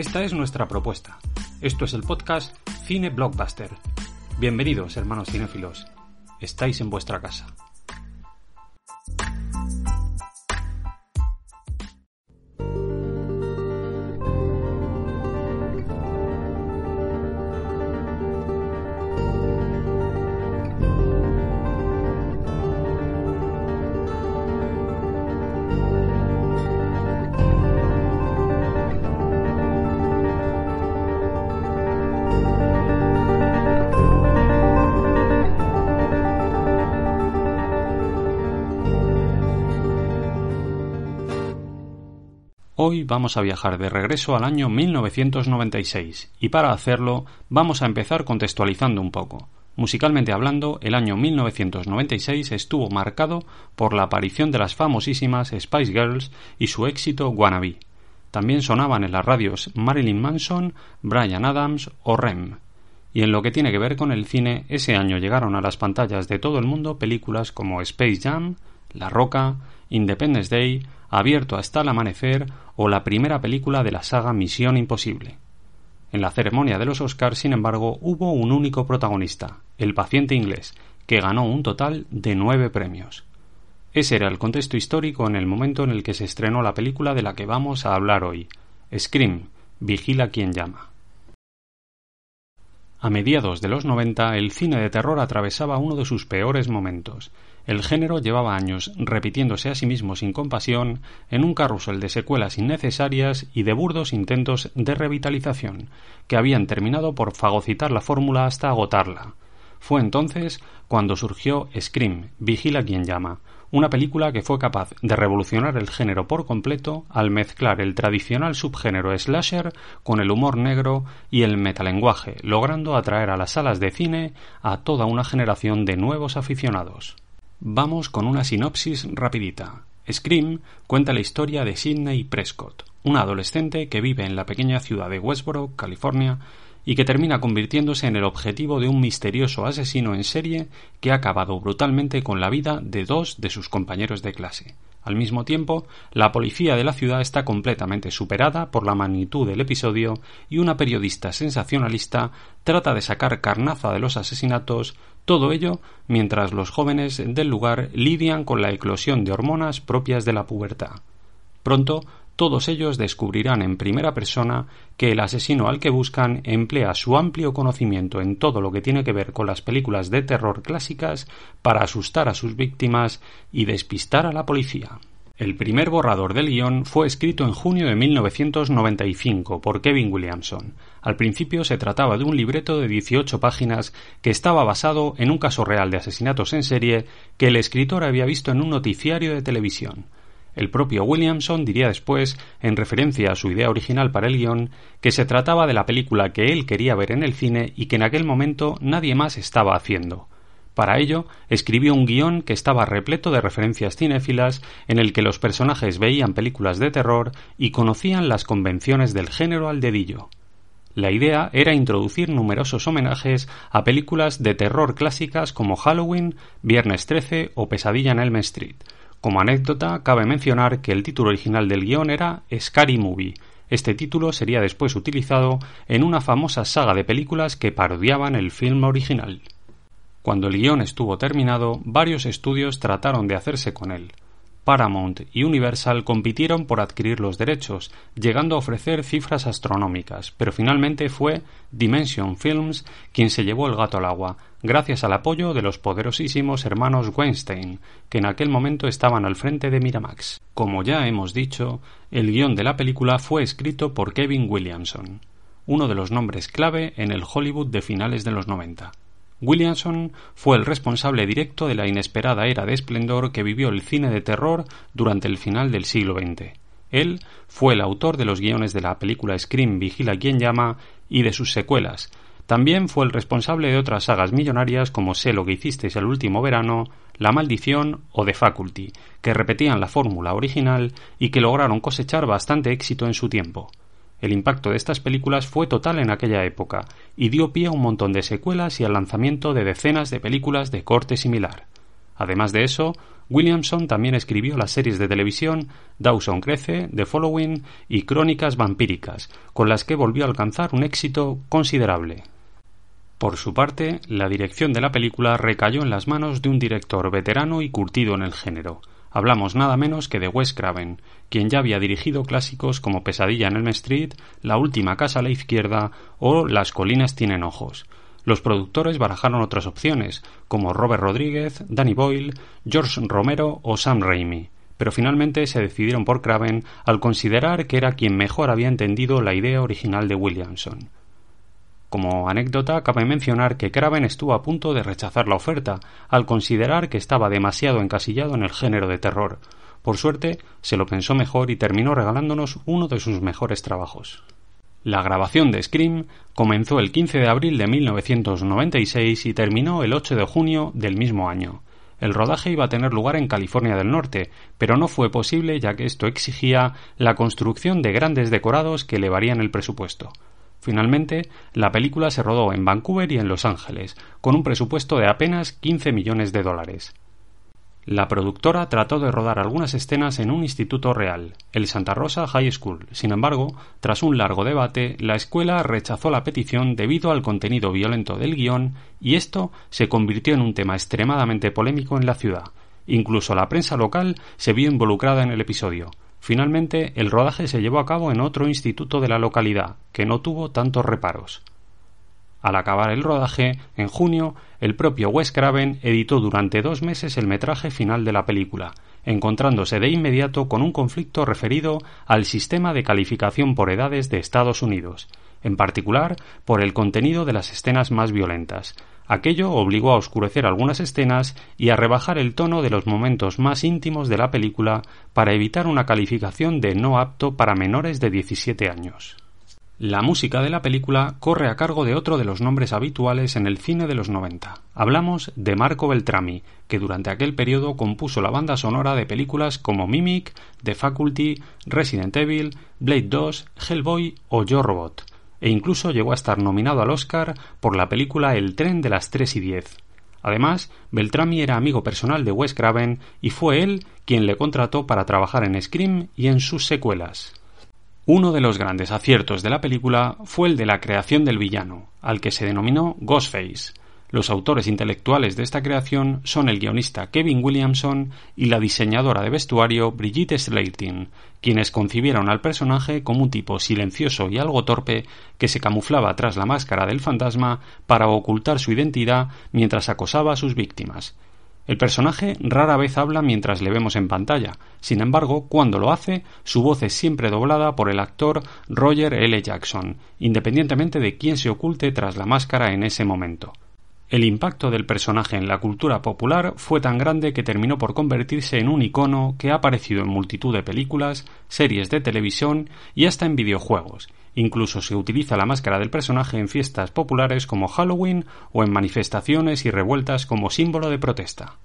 Esta es nuestra propuesta. Esto es el podcast Cine Blockbuster. Bienvenidos, hermanos cinéfilos. Estáis en vuestra casa. Hoy vamos a viajar de regreso al año 1996 y para hacerlo vamos a empezar contextualizando un poco. Musicalmente hablando, el año 1996 estuvo marcado por la aparición de las famosísimas Spice Girls y su éxito Wannabe. También sonaban en las radios Marilyn Manson, Brian Adams o Rem. Y en lo que tiene que ver con el cine, ese año llegaron a las pantallas de todo el mundo películas como Space Jam, La Roca, Independence Day, Abierto hasta el amanecer o la primera película de la saga Misión Imposible. En la ceremonia de los Oscars, sin embargo, hubo un único protagonista, el paciente inglés, que ganó un total de nueve premios. Ese era el contexto histórico en el momento en el que se estrenó la película de la que vamos a hablar hoy, Scream, Vigila quien llama. A mediados de los 90, el cine de terror atravesaba uno de sus peores momentos. El género llevaba años repitiéndose a sí mismo sin compasión en un carrusel de secuelas innecesarias y de burdos intentos de revitalización, que habían terminado por fagocitar la fórmula hasta agotarla. Fue entonces cuando surgió Scream, Vigila quien llama, una película que fue capaz de revolucionar el género por completo al mezclar el tradicional subgénero slasher con el humor negro y el metalenguaje, logrando atraer a las salas de cine a toda una generación de nuevos aficionados. Vamos con una sinopsis rapidita. Scream cuenta la historia de Sidney Prescott, una adolescente que vive en la pequeña ciudad de Westboro, California, y que termina convirtiéndose en el objetivo de un misterioso asesino en serie que ha acabado brutalmente con la vida de dos de sus compañeros de clase. Al mismo tiempo, la policía de la ciudad está completamente superada por la magnitud del episodio y una periodista sensacionalista trata de sacar carnaza de los asesinatos, todo ello mientras los jóvenes del lugar lidian con la eclosión de hormonas propias de la pubertad. Pronto todos ellos descubrirán en primera persona que el asesino al que buscan emplea su amplio conocimiento en todo lo que tiene que ver con las películas de terror clásicas para asustar a sus víctimas y despistar a la policía. El primer borrador del guion fue escrito en junio de 1995 por Kevin Williamson. Al principio se trataba de un libreto de 18 páginas que estaba basado en un caso real de asesinatos en serie que el escritor había visto en un noticiario de televisión. El propio Williamson diría después, en referencia a su idea original para el guion, que se trataba de la película que él quería ver en el cine y que en aquel momento nadie más estaba haciendo. Para ello, escribió un guion que estaba repleto de referencias cinéfilas en el que los personajes veían películas de terror y conocían las convenciones del género al dedillo. La idea era introducir numerosos homenajes a películas de terror clásicas como Halloween, Viernes 13 o Pesadilla en Elm Street, como anécdota, cabe mencionar que el título original del guion era Scary Movie. Este título sería después utilizado en una famosa saga de películas que parodiaban el film original. Cuando el guion estuvo terminado, varios estudios trataron de hacerse con él. Paramount y Universal compitieron por adquirir los derechos, llegando a ofrecer cifras astronómicas, pero finalmente fue Dimension Films quien se llevó el gato al agua, gracias al apoyo de los poderosísimos hermanos Weinstein, que en aquel momento estaban al frente de Miramax. Como ya hemos dicho, el guion de la película fue escrito por Kevin Williamson, uno de los nombres clave en el Hollywood de finales de los 90. Williamson fue el responsable directo de la inesperada era de esplendor que vivió el cine de terror durante el final del siglo XX. Él fue el autor de los guiones de la película Scream Vigila quien llama y de sus secuelas. También fue el responsable de otras sagas millonarias como Sé lo que hicisteis el último verano, La maldición o The Faculty, que repetían la fórmula original y que lograron cosechar bastante éxito en su tiempo. El impacto de estas películas fue total en aquella época y dio pie a un montón de secuelas y al lanzamiento de decenas de películas de corte similar. Además de eso, Williamson también escribió las series de televisión Dawson Crece, The Following y Crónicas Vampíricas, con las que volvió a alcanzar un éxito considerable. Por su parte, la dirección de la película recayó en las manos de un director veterano y curtido en el género, Hablamos nada menos que de Wes Craven, quien ya había dirigido clásicos como Pesadilla en Elm Street, La última casa a la izquierda o Las colinas tienen ojos. Los productores barajaron otras opciones, como Robert Rodríguez, Danny Boyle, George Romero o Sam Raimi, pero finalmente se decidieron por Craven al considerar que era quien mejor había entendido la idea original de Williamson. Como anécdota, cabe mencionar que Craven estuvo a punto de rechazar la oferta, al considerar que estaba demasiado encasillado en el género de terror. Por suerte, se lo pensó mejor y terminó regalándonos uno de sus mejores trabajos. La grabación de Scream comenzó el 15 de abril de 1996 y terminó el 8 de junio del mismo año. El rodaje iba a tener lugar en California del Norte, pero no fue posible ya que esto exigía la construcción de grandes decorados que elevarían el presupuesto. Finalmente, la película se rodó en Vancouver y en Los Ángeles, con un presupuesto de apenas 15 millones de dólares. La productora trató de rodar algunas escenas en un instituto real, el Santa Rosa High School. Sin embargo, tras un largo debate, la escuela rechazó la petición debido al contenido violento del guion y esto se convirtió en un tema extremadamente polémico en la ciudad. Incluso la prensa local se vio involucrada en el episodio, Finalmente, el rodaje se llevó a cabo en otro instituto de la localidad, que no tuvo tantos reparos. Al acabar el rodaje, en junio, el propio Wes Craven editó durante dos meses el metraje final de la película, encontrándose de inmediato con un conflicto referido al sistema de calificación por edades de Estados Unidos, en particular por el contenido de las escenas más violentas, Aquello obligó a oscurecer algunas escenas y a rebajar el tono de los momentos más íntimos de la película para evitar una calificación de no apto para menores de 17 años. La música de la película corre a cargo de otro de los nombres habituales en el cine de los 90. Hablamos de Marco Beltrami, que durante aquel periodo compuso la banda sonora de películas como Mimic, The Faculty, Resident Evil, Blade 2, Hellboy o Yo Robot e incluso llegó a estar nominado al Oscar por la película El tren de las tres y diez. Además, Beltrami era amigo personal de Wes Craven y fue él quien le contrató para trabajar en Scream y en sus secuelas. Uno de los grandes aciertos de la película fue el de la creación del villano, al que se denominó Ghostface, los autores intelectuales de esta creación son el guionista Kevin Williamson y la diseñadora de vestuario Brigitte Slating, quienes concibieron al personaje como un tipo silencioso y algo torpe que se camuflaba tras la máscara del fantasma para ocultar su identidad mientras acosaba a sus víctimas. El personaje rara vez habla mientras le vemos en pantalla. Sin embargo, cuando lo hace, su voz es siempre doblada por el actor Roger L. Jackson, independientemente de quién se oculte tras la máscara en ese momento. El impacto del personaje en la cultura popular fue tan grande que terminó por convertirse en un icono que ha aparecido en multitud de películas, series de televisión y hasta en videojuegos. Incluso se utiliza la máscara del personaje en fiestas populares como Halloween o en manifestaciones y revueltas como símbolo de protesta.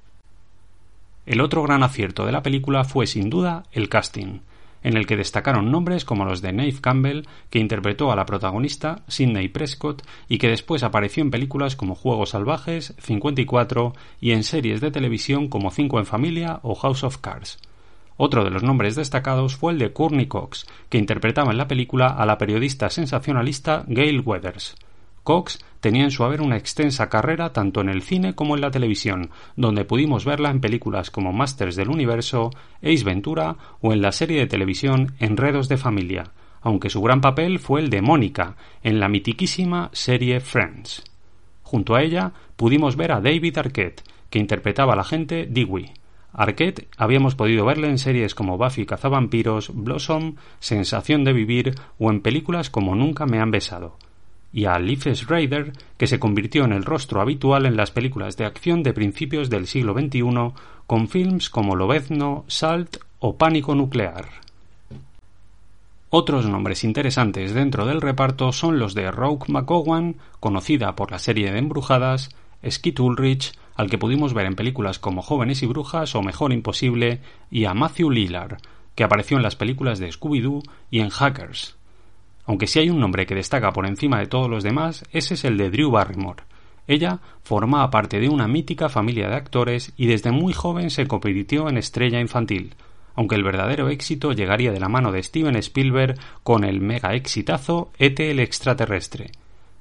El otro gran acierto de la película fue sin duda el casting en el que destacaron nombres como los de Nave Campbell, que interpretó a la protagonista, Sidney Prescott, y que después apareció en películas como Juegos Salvajes, 54 y en series de televisión como Cinco en Familia o House of Cards. Otro de los nombres destacados fue el de Courtney Cox, que interpretaba en la película a la periodista sensacionalista Gail Weathers. Cox tenía en su haber una extensa carrera tanto en el cine como en la televisión, donde pudimos verla en películas como Masters del Universo, Ace Ventura o en la serie de televisión Enredos de Familia, aunque su gran papel fue el de Mónica en la mitiquísima serie Friends. Junto a ella pudimos ver a David Arquette, que interpretaba al agente Dewey. Arquette habíamos podido verle en series como Buffy cazavampiros, Blossom, Sensación de vivir o en películas como Nunca me han besado y a Leif Schreider, que se convirtió en el rostro habitual en las películas de acción de principios del siglo XXI, con films como Lobezno, Salt o Pánico Nuclear. Otros nombres interesantes dentro del reparto son los de Rogue McGowan, conocida por la serie de Embrujadas, Skid Ulrich, al que pudimos ver en películas como Jóvenes y Brujas o Mejor Imposible, y a Matthew Lillard, que apareció en las películas de Scooby-Doo y en Hackers. Aunque si hay un nombre que destaca por encima de todos los demás, ese es el de Drew Barrymore. Ella formaba parte de una mítica familia de actores y desde muy joven se convirtió en estrella infantil, aunque el verdadero éxito llegaría de la mano de Steven Spielberg con el mega exitazo E.T. el extraterrestre.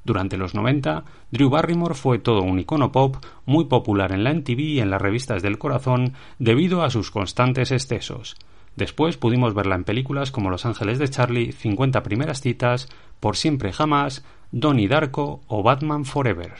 Durante los 90, Drew Barrymore fue todo un icono pop muy popular en la MTV y en las revistas del corazón debido a sus constantes excesos. Después pudimos verla en películas como Los Ángeles de Charlie, 50 primeras citas, Por siempre jamás, Donnie Darko o Batman Forever.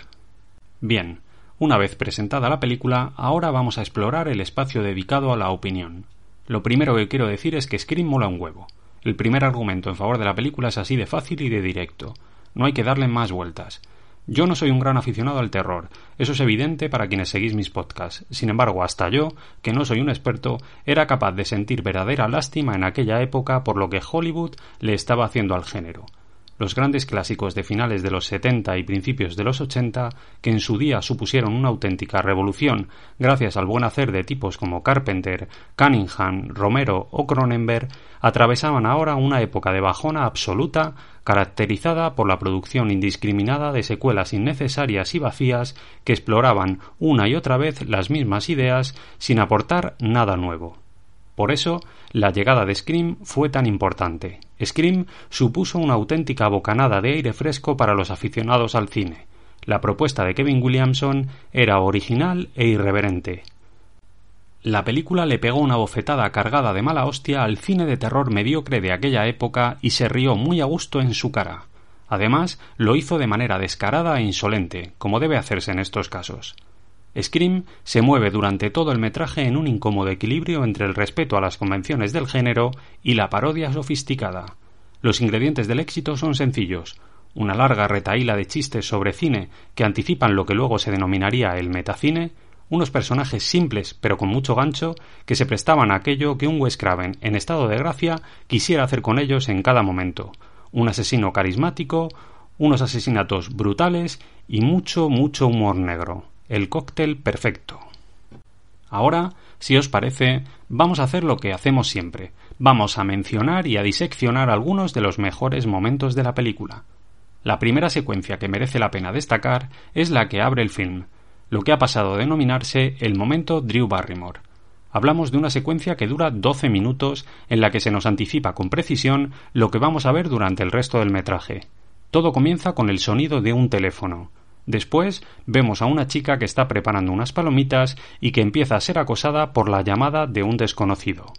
Bien, una vez presentada la película, ahora vamos a explorar el espacio dedicado a la opinión. Lo primero que quiero decir es que Scream mola un huevo. El primer argumento en favor de la película es así de fácil y de directo. No hay que darle más vueltas. Yo no soy un gran aficionado al terror, eso es evidente para quienes seguís mis podcasts. Sin embargo, hasta yo, que no soy un experto, era capaz de sentir verdadera lástima en aquella época por lo que Hollywood le estaba haciendo al género los grandes clásicos de finales de los 70 y principios de los 80, que en su día supusieron una auténtica revolución gracias al buen hacer de tipos como Carpenter, Cunningham, Romero o Cronenberg, atravesaban ahora una época de bajona absoluta caracterizada por la producción indiscriminada de secuelas innecesarias y vacías que exploraban una y otra vez las mismas ideas sin aportar nada nuevo. Por eso, la llegada de Scream fue tan importante. Scream supuso una auténtica bocanada de aire fresco para los aficionados al cine. La propuesta de Kevin Williamson era original e irreverente. La película le pegó una bofetada cargada de mala hostia al cine de terror mediocre de aquella época y se rió muy a gusto en su cara. Además, lo hizo de manera descarada e insolente, como debe hacerse en estos casos. Scream se mueve durante todo el metraje en un incómodo equilibrio entre el respeto a las convenciones del género y la parodia sofisticada. Los ingredientes del éxito son sencillos. Una larga retaíla de chistes sobre cine que anticipan lo que luego se denominaría el metacine, unos personajes simples pero con mucho gancho que se prestaban a aquello que un Wes Craven en estado de gracia quisiera hacer con ellos en cada momento, un asesino carismático, unos asesinatos brutales y mucho, mucho humor negro el cóctel perfecto. Ahora, si os parece, vamos a hacer lo que hacemos siempre. Vamos a mencionar y a diseccionar algunos de los mejores momentos de la película. La primera secuencia que merece la pena destacar es la que abre el film, lo que ha pasado a denominarse el momento Drew Barrymore. Hablamos de una secuencia que dura 12 minutos en la que se nos anticipa con precisión lo que vamos a ver durante el resto del metraje. Todo comienza con el sonido de un teléfono, Después vemos a una chica que está preparando unas palomitas y que empieza a ser acosada por la llamada de un desconocido.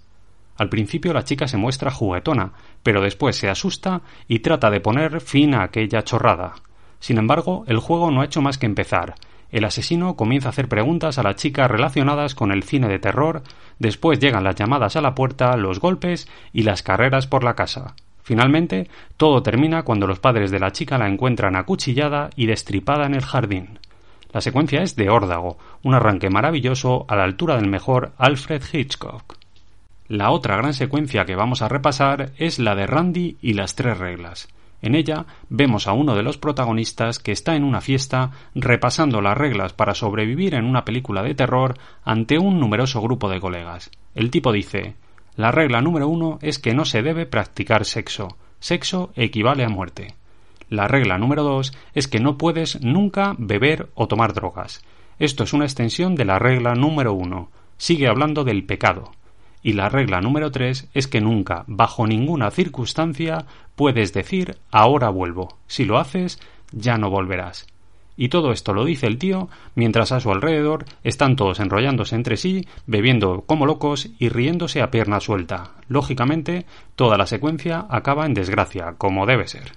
Al principio la chica se muestra juguetona, pero después se asusta y trata de poner fin a aquella chorrada. Sin embargo, el juego no ha hecho más que empezar. El asesino comienza a hacer preguntas a la chica relacionadas con el cine de terror, después llegan las llamadas a la puerta, los golpes y las carreras por la casa. Finalmente, todo termina cuando los padres de la chica la encuentran acuchillada y destripada en el jardín. La secuencia es de órdago, un arranque maravilloso a la altura del mejor Alfred Hitchcock. La otra gran secuencia que vamos a repasar es la de Randy y las tres reglas. En ella vemos a uno de los protagonistas que está en una fiesta repasando las reglas para sobrevivir en una película de terror ante un numeroso grupo de colegas. El tipo dice la regla número uno es que no se debe practicar sexo. Sexo equivale a muerte. La regla número dos es que no puedes nunca beber o tomar drogas. Esto es una extensión de la regla número uno. Sigue hablando del pecado. Y la regla número tres es que nunca, bajo ninguna circunstancia, puedes decir ahora vuelvo. Si lo haces, ya no volverás. Y todo esto lo dice el tío mientras a su alrededor están todos enrollándose entre sí, bebiendo como locos y riéndose a pierna suelta. Lógicamente, toda la secuencia acaba en desgracia, como debe ser.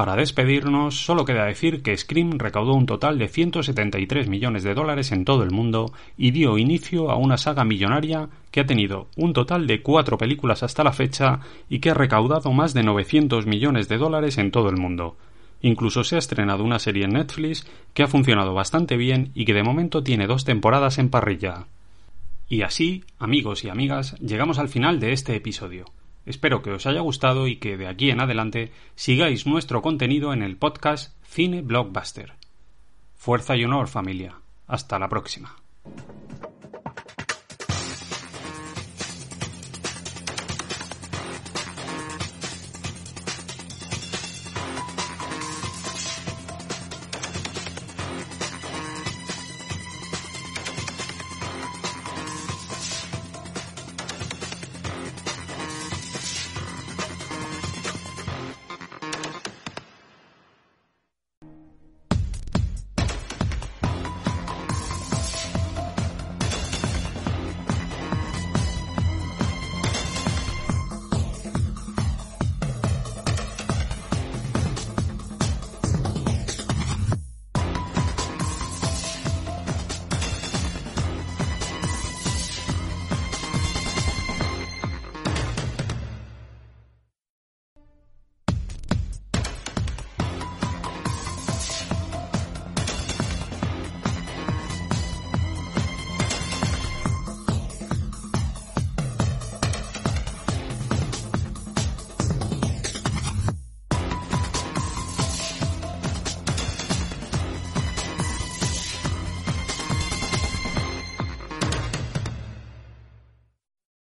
Para despedirnos, solo queda decir que Scream recaudó un total de 173 millones de dólares en todo el mundo y dio inicio a una saga millonaria que ha tenido un total de cuatro películas hasta la fecha y que ha recaudado más de 900 millones de dólares en todo el mundo. Incluso se ha estrenado una serie en Netflix que ha funcionado bastante bien y que de momento tiene dos temporadas en parrilla. Y así, amigos y amigas, llegamos al final de este episodio. Espero que os haya gustado y que de aquí en adelante sigáis nuestro contenido en el podcast Cine Blockbuster. Fuerza y honor, familia. Hasta la próxima.